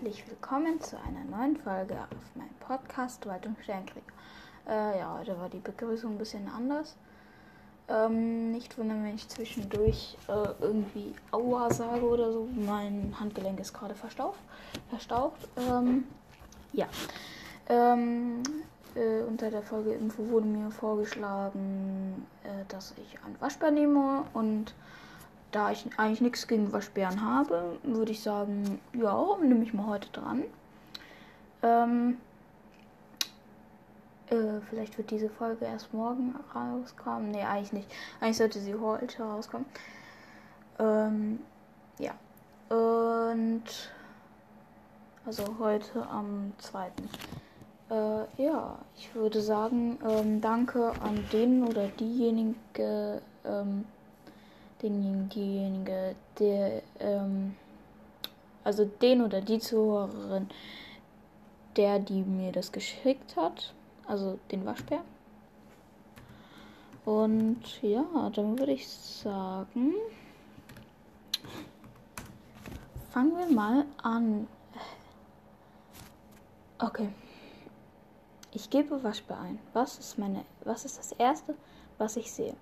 Und herzlich willkommen zu einer neuen Folge auf meinem Podcast Waldung Sternkrieger. Äh, ja, heute war die Begrüßung ein bisschen anders. Ähm, nicht wundern, wenn ich zwischendurch äh, irgendwie Aua sage oder so. Mein Handgelenk ist gerade verstaucht. verstaucht. Ähm, ja. Ähm, äh, unter der Folge Info wurde mir vorgeschlagen, äh, dass ich ein Waschbär nehme und da ich eigentlich nichts gegen Waschbären habe, würde ich sagen, ja, nehme ich mal heute dran. Ähm, äh, vielleicht wird diese Folge erst morgen rauskommen. Nee, eigentlich nicht. Eigentlich sollte sie heute rauskommen. Ähm, ja. Und also heute am 2. Äh, ja, ich würde sagen, ähm, danke an den oder diejenige, ähm, diejenige, der, ähm, also den oder die Zuhörerin, der, die mir das geschickt hat, also den Waschbär. Und ja, dann würde ich sagen, fangen wir mal an. Okay. Ich gebe Waschbär ein. Was ist meine, was ist das erste, was ich sehe?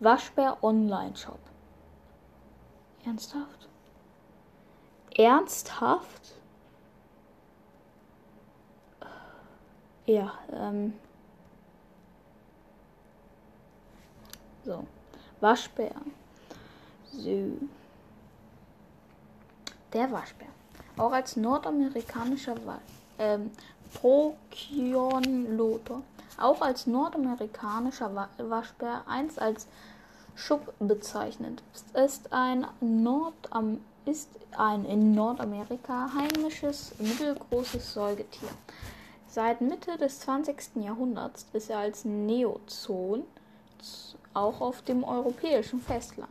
Waschbär Online Shop. Ernsthaft? Ernsthaft? Ja, ähm. So. Waschbär. So. Der Waschbär. Auch als nordamerikanischer ähm, Procyon auch als nordamerikanischer Waschbär, einst als Schub bezeichnet, ist ein, Nordam ist ein in Nordamerika heimisches mittelgroßes Säugetier. Seit Mitte des 20. Jahrhunderts ist er als Neozoon auch auf dem europäischen Festland,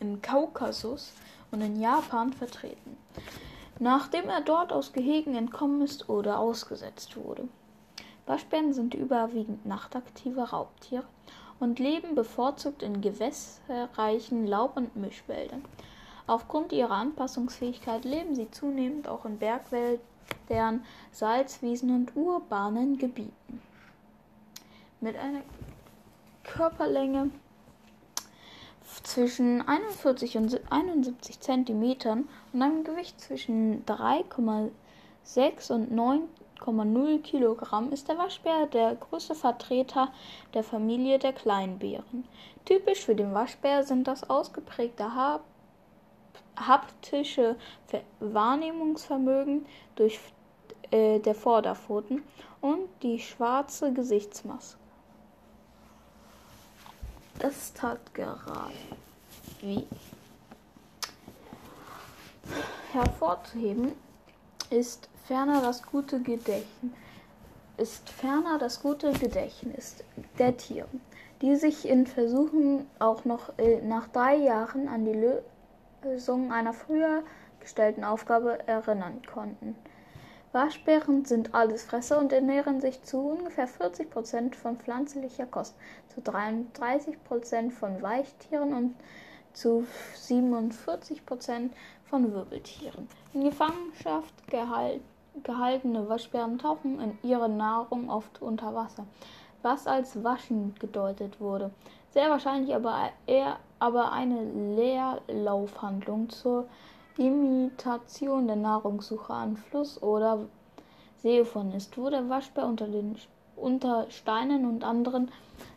im Kaukasus und in Japan vertreten nachdem er dort aus Gehegen entkommen ist oder ausgesetzt wurde. Waschbären sind überwiegend nachtaktive Raubtiere und leben bevorzugt in gewässerreichen Laub- und Mischwäldern. Aufgrund ihrer Anpassungsfähigkeit leben sie zunehmend auch in Bergwäldern, Salzwiesen und urbanen Gebieten. Mit einer Körperlänge zwischen 41 und 71 cm und einem Gewicht zwischen 3,6 und 9,0 Kilogramm ist der Waschbär der größte Vertreter der Familie der Kleinbären. Typisch für den Waschbär sind das ausgeprägte haptische Wahrnehmungsvermögen durch äh, der Vorderpfoten und die schwarze Gesichtsmaske. Das tat gerade. Wie? Hervorzuheben ist ferner das gute Gedächtnis ist ferner das gute Gedächtnis der Tiere, die sich in Versuchen auch noch äh, nach drei Jahren an die Lösung einer früher gestellten Aufgabe erinnern konnten. Waschbären sind Allesfresser und ernähren sich zu ungefähr 40 Prozent von pflanzlicher Kost, zu 33 Prozent von Weichtieren und zu 47 Prozent von Wirbeltieren. In Gefangenschaft gehalt, gehaltene Waschbären tauchen in ihre Nahrung oft unter Wasser, was als Waschen gedeutet wurde. Sehr wahrscheinlich aber eher aber eine Leerlaufhandlung zur Imitation der Nahrungssuche an Fluss oder Seeufer ist, wo der Waschbär unter, den, unter Steinen und anderen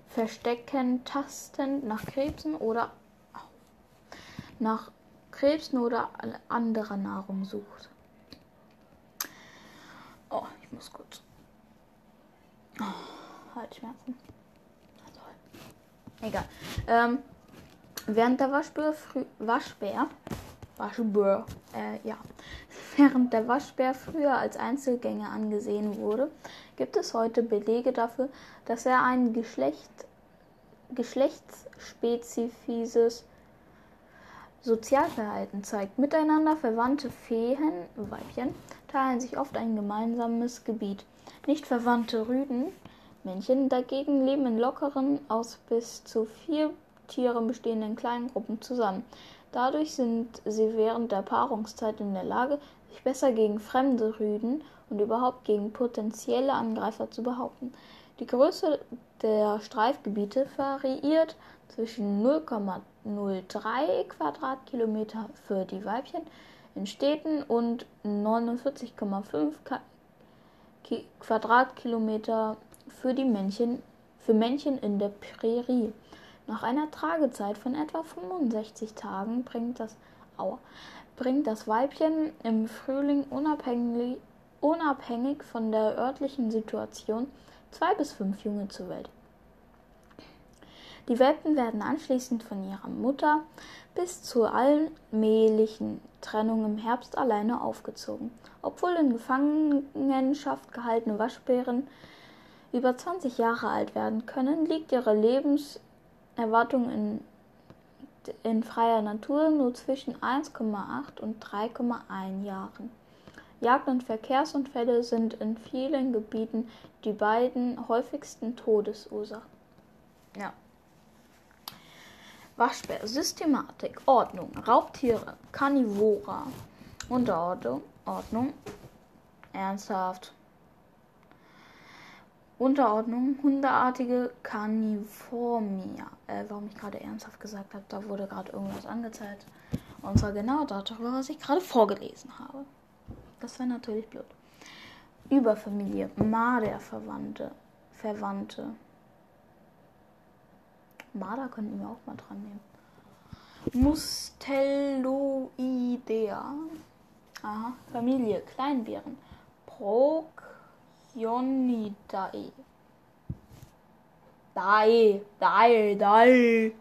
Verstecken tastend nach Krebsen oder nach Krebsen oder anderer Nahrung sucht. Oh, ich muss kurz. Oh, Halsschmerzen. Also, egal. Ähm, während der Waschbär, Waschbär Waschbär, äh, ja. Während der Waschbär früher als Einzelgänger angesehen wurde, gibt es heute Belege dafür, dass er ein Geschlecht, geschlechtsspezifisches Sozialverhalten zeigt. Miteinander verwandte Feen, Weibchen, teilen sich oft ein gemeinsames Gebiet. Nicht verwandte Rüden, Männchen dagegen leben in lockeren, aus bis zu vier Tieren bestehenden kleinen Gruppen zusammen. Dadurch sind sie während der Paarungszeit in der Lage, sich besser gegen fremde Rüden und überhaupt gegen potenzielle Angreifer zu behaupten. Die Größe der Streifgebiete variiert zwischen 0,03 Quadratkilometer für die Weibchen in Städten und 49,5 Quadratkilometer für die Männchen, für Männchen in der Prärie. Nach einer Tragezeit von etwa 65 Tagen bringt das, aua, bringt das Weibchen im Frühling unabhängig, unabhängig von der örtlichen Situation zwei bis fünf Junge zur Welt. Die Welpen werden anschließend von ihrer Mutter bis zur allmählichen Trennung im Herbst alleine aufgezogen. Obwohl in Gefangenschaft gehaltene Waschbären über 20 Jahre alt werden können, liegt ihre Lebenserwartung in, in freier Natur nur zwischen 1,8 und 3,1 Jahren. Jagd- und Verkehrsunfälle sind in vielen Gebieten die beiden häufigsten Todesursachen. Ja. Waschbär, Systematik, Ordnung, Raubtiere, Karnivora, Unterordnung, Ordnung, ernsthaft. Unterordnung, hundeartige Carniformia. Äh, warum ich gerade ernsthaft gesagt habe, da wurde gerade irgendwas angezeigt. Und zwar genau darüber, was ich gerade vorgelesen habe. Das wäre natürlich blöd. Überfamilie, Marderverwandte, Verwandte. Marder könnten wir auch mal dran nehmen. Mustelloidea. Aha, Familie, Kleinbären. Procyonidae. Dae, Dae, Dae.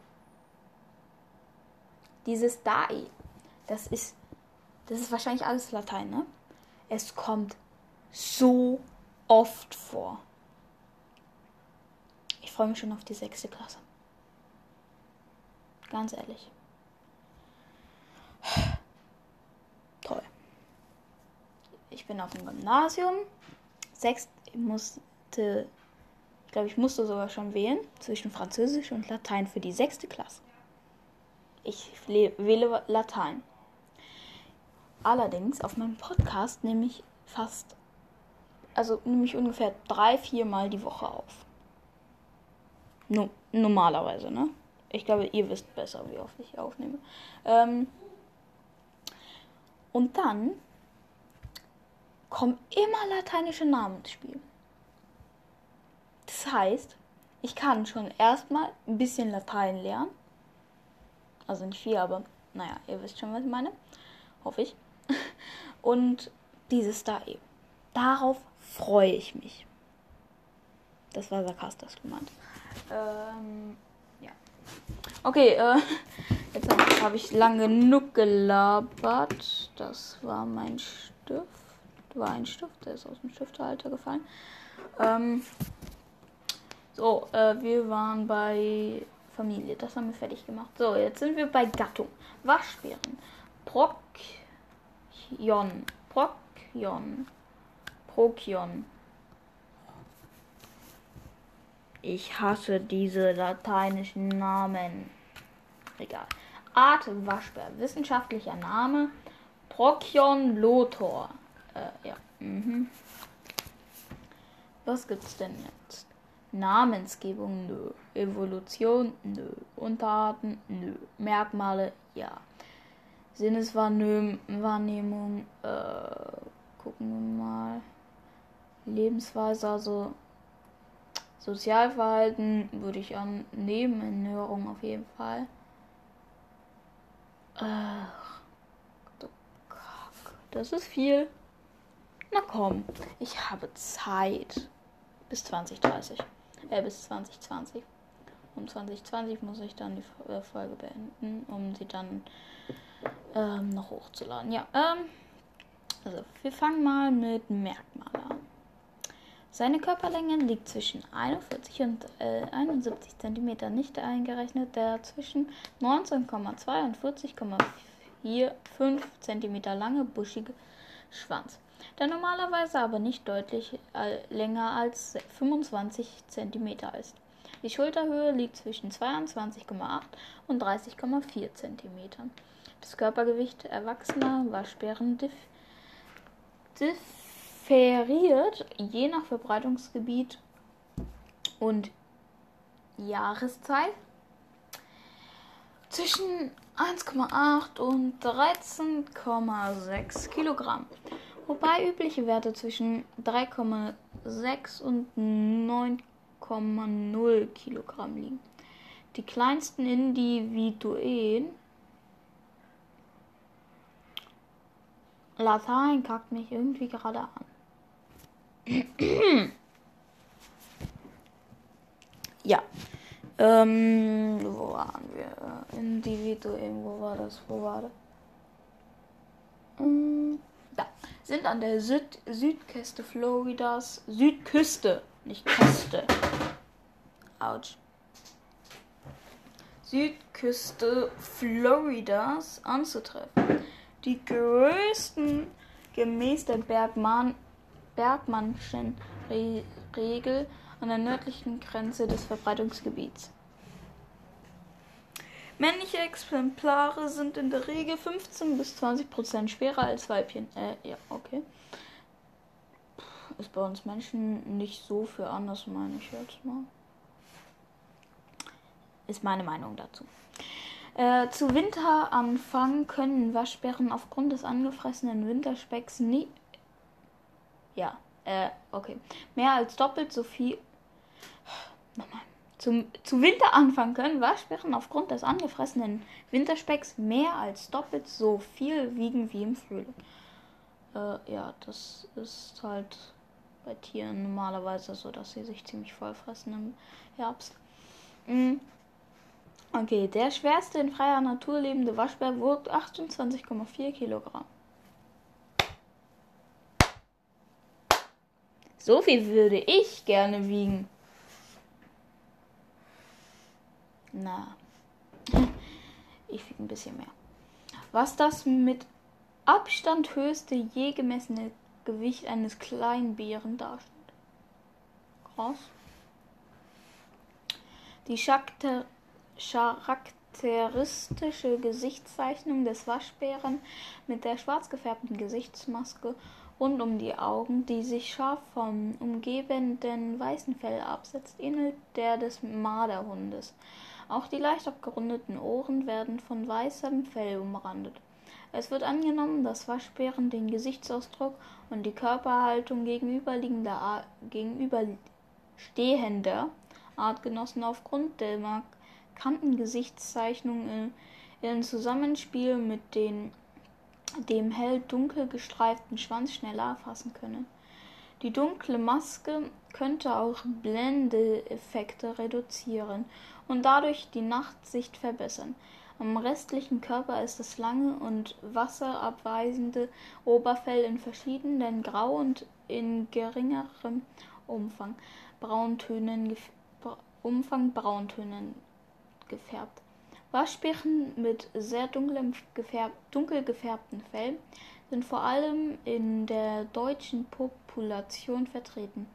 Dieses Dae, das ist, das ist wahrscheinlich alles Latein, ne? Es kommt so oft vor. Ich freue mich schon auf die sechste Klasse. Ganz ehrlich. Toll. Ich bin auf dem Gymnasium. Sechst, ich musste, ich glaube, ich musste sogar schon wählen zwischen Französisch und Latein für die sechste Klasse. Ich wähle Latein. Allerdings auf meinem Podcast nehme ich fast, also nehme ich ungefähr drei, vier Mal die Woche auf. No, normalerweise, ne? Ich glaube, ihr wisst besser, wie oft ich aufnehme. Ähm, und dann kommen immer lateinische Namen ins Spiel. Das heißt, ich kann schon erstmal ein bisschen Latein lernen. Also nicht viel, aber naja, ihr wisst schon, was ich meine. Hoffe ich. Und dieses da eben. Darauf freue ich mich. Das war sarkastisch gemeint. Ähm. Okay, äh, jetzt habe hab ich lang genug gelabert. Das war mein Stift. War ein Stift, der ist aus dem Stifthalter gefallen. Ähm, so, äh, wir waren bei Familie. Das haben wir fertig gemacht. So, jetzt sind wir bei Gattung. Waschbären. Prokion. Prokion. Prokion. Ich hasse diese lateinischen Namen. Egal. Art Waschbär. Wissenschaftlicher Name. Prokion lotor. Äh, ja. Mhm. Was gibt's denn jetzt? Namensgebung, nö. Evolution, nö. Unterarten, nö. Merkmale, ja. Sinneswahrnehmung, äh, gucken wir mal. Lebensweise, also Sozialverhalten würde ich annehmen, Ernährung auf jeden Fall. Ach, das ist viel. Na komm, ich habe Zeit. Bis 2030. Äh, bis 2020. Um 2020 muss ich dann die äh, Folge beenden, um sie dann ähm, noch hochzuladen. Ja, ähm, also wir fangen mal mit Merkmale an. Seine Körperlänge liegt zwischen 41 und äh, 71 cm, nicht eingerechnet der zwischen 19,2 und 40,45 cm lange buschige Schwanz, der normalerweise aber nicht deutlich äh, länger als 25 cm ist. Die Schulterhöhe liegt zwischen 22,8 und 30,4 cm. Das Körpergewicht erwachsener Waschbären dif differiert je nach Verbreitungsgebiet und Jahreszeit zwischen 1,8 und 13,6 Kilogramm, wobei übliche Werte zwischen 3,6 und 9,0 Kilogramm liegen. Die kleinsten Individuen Latein kackt mich irgendwie gerade an. Ja. Ähm, wo waren wir? Individuen, wo war das? Wo war das? Ähm, da. Sind an der Süd Südküste Floridas. Südküste, nicht Küste. Autsch. Südküste Floridas anzutreffen. Die größten gemäß der Bergmann Bergmannschen Re Regel an der nördlichen Grenze des Verbreitungsgebiets. Männliche Exemplare sind in der Regel 15 bis 20 Prozent schwerer als Weibchen. Äh, ja, okay. Ist bei uns Menschen nicht so für anders, meine ich jetzt mal. Ist meine Meinung dazu. Äh, zu Winteranfang können Waschbären aufgrund des angefressenen Winterspecks nie. Ja, äh, okay. Mehr als doppelt so viel Nochmal. Zum, zu Winteranfang können Waschbären aufgrund des angefressenen Winterspecks mehr als doppelt so viel wiegen wie im Frühling. Äh, ja, das ist halt bei Tieren normalerweise so, dass sie sich ziemlich voll fressen im Herbst. Mhm. Okay, der schwerste in freier Natur lebende Waschbär wog 28,4 Kilogramm. So viel würde ich gerne wiegen. Na, ich wiege ein bisschen mehr. Was das mit Abstand höchste je gemessene Gewicht eines kleinen Bären darstellt. Krass. Die charakteristische Gesichtszeichnung des Waschbären mit der schwarz gefärbten Gesichtsmaske rund um die Augen, die sich scharf vom umgebenden weißen Fell absetzt, ähnelt der des Marderhundes. Auch die leicht abgerundeten Ohren werden von weißem Fell umrandet. Es wird angenommen, dass Waschbären den Gesichtsausdruck und die Körperhaltung gegenüberliegender gegenüberstehender Artgenossen aufgrund der markanten Gesichtszeichnung in Zusammenspiel mit den, dem hell-dunkel gestreiften Schwanz schneller erfassen können. Die dunkle Maske könnte auch Blendeeffekte reduzieren und dadurch die Nachtsicht verbessern. Am restlichen Körper ist das lange und wasserabweisende Oberfell in verschiedenen Grau und in geringerem Umfang Brauntönen, Umfang Brauntönen gefärbt. Waschbären mit sehr gefärb, dunkel gefärbtem Fell sind vor allem in der deutschen Population vertreten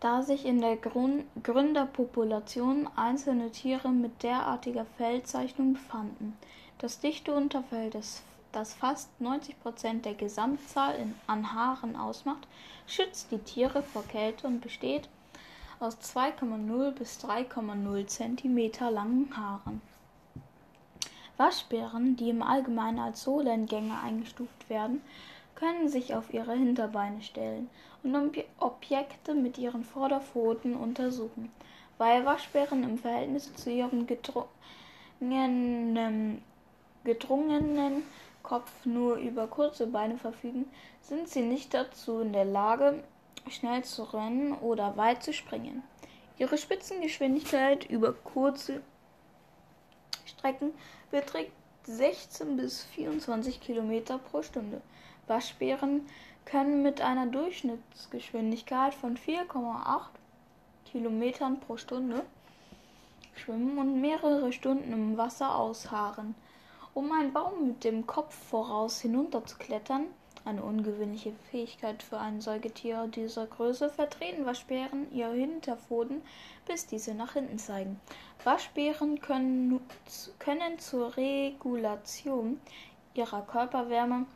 da sich in der Gründerpopulation einzelne Tiere mit derartiger Fellzeichnung befanden. Das dichte Unterfell, das, das fast 90 Prozent der Gesamtzahl in, an Haaren ausmacht, schützt die Tiere vor Kälte und besteht aus 2,0 bis 3,0 cm langen Haaren. Waschbären, die im Allgemeinen als Solengänger eingestuft werden, können sich auf ihre Hinterbeine stellen und Objekte mit ihren Vorderpfoten untersuchen. Weil Waschbären im Verhältnis zu ihrem gedrungenen, gedrungenen Kopf nur über kurze Beine verfügen, sind sie nicht dazu in der Lage, schnell zu rennen oder weit zu springen. Ihre Spitzengeschwindigkeit über kurze Strecken beträgt 16 bis 24 Kilometer pro Stunde. Waschbären können mit einer Durchschnittsgeschwindigkeit von 4,8 Kilometern pro Stunde schwimmen und mehrere Stunden im Wasser ausharren. Um einen Baum mit dem Kopf voraus hinunterzuklettern, Eine ungewöhnliche Fähigkeit für ein Säugetier dieser Größe vertreten Waschbären ihre Hinterpfoten, bis diese nach hinten zeigen. Waschbären können, können zur Regulation ihrer Körperwärme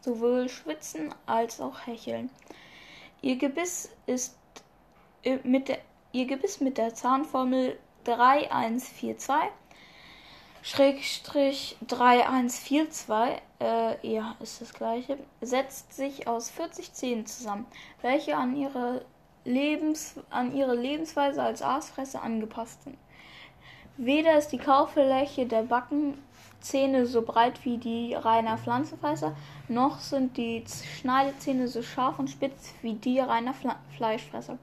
sowohl schwitzen als auch hecheln. Ihr Gebiss ist äh, mit der, ihr Gebiss mit der Zahnformel 3142 Schrägstrich 3142, äh, ja, ist das gleiche, setzt sich aus 40 Zähnen zusammen, welche an ihre, Lebens, an ihre Lebensweise als Aasfresser angepasst sind. Weder ist die Kaufläche der Backenzähne so breit wie die reiner Pflanzenfresser, noch sind die Schneidezähne so scharf und spitz wie die reiner Fle Fleischfresser.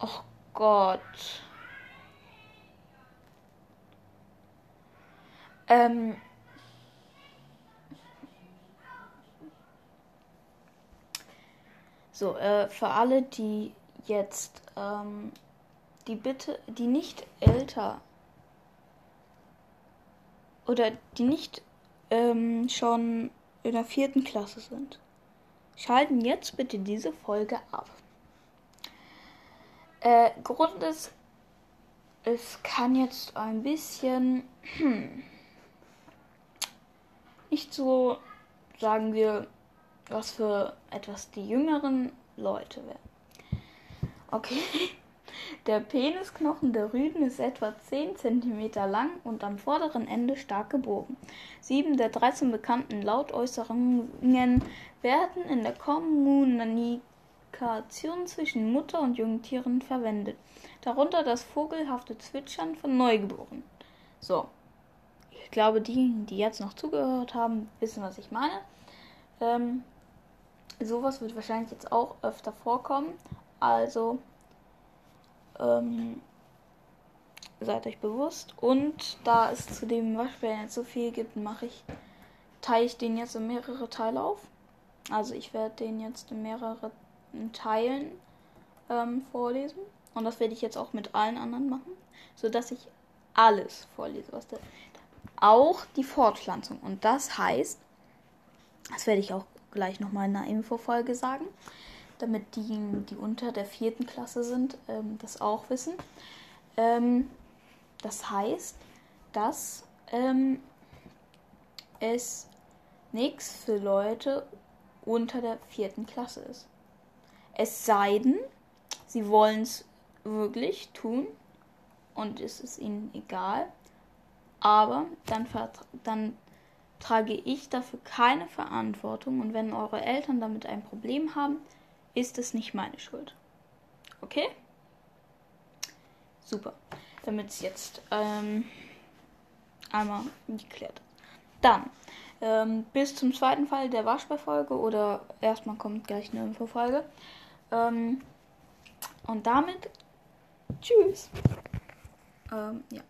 Oh Gott. Ähm, so, äh, für alle, die jetzt, ähm, die bitte, die nicht älter oder die nicht ähm, schon in der vierten Klasse sind, schalten jetzt bitte diese Folge ab. Äh, Grund ist, es kann jetzt ein bisschen hm, nicht so, sagen wir, was für etwas die jüngeren Leute wären. Okay. Der Penisknochen der Rüden ist etwa 10 cm lang und am vorderen Ende stark gebogen. Sieben der 13 bekannten Lautäußerungen werden in der Kommunikation zwischen Mutter und Jungtieren verwendet, darunter das vogelhafte Zwitschern von Neugeborenen. So, ich glaube, die, die jetzt noch zugehört haben, wissen, was ich meine. Ähm, sowas wird wahrscheinlich jetzt auch öfter vorkommen. Also ähm, seid euch bewusst. Und da es zu dem Waschbären jetzt so viel gibt, mache ich, teile ich den jetzt in mehrere Teile auf. Also ich werde den jetzt in mehrere Teilen ähm, vorlesen. Und das werde ich jetzt auch mit allen anderen machen, sodass ich alles vorlese, was da auch die Fortpflanzung. Und das heißt, das werde ich auch gleich nochmal in einer Infofolge sagen, damit die, die unter der vierten Klasse sind, ähm, das auch wissen. Ähm, das heißt, dass ähm, es nichts für Leute unter der vierten Klasse ist. Es sei denn, sie wollen es wirklich tun und es ist ihnen egal, aber dann, dann trage ich dafür keine Verantwortung und wenn eure Eltern damit ein Problem haben, ist es nicht meine Schuld. Okay? Super. Damit es jetzt ähm, einmal geklärt ist. Dann, ähm, bis zum zweiten Fall der Waschbeifolge oder erstmal kommt gleich eine Infofolge. Ähm, und damit, tschüss. Ähm, ja.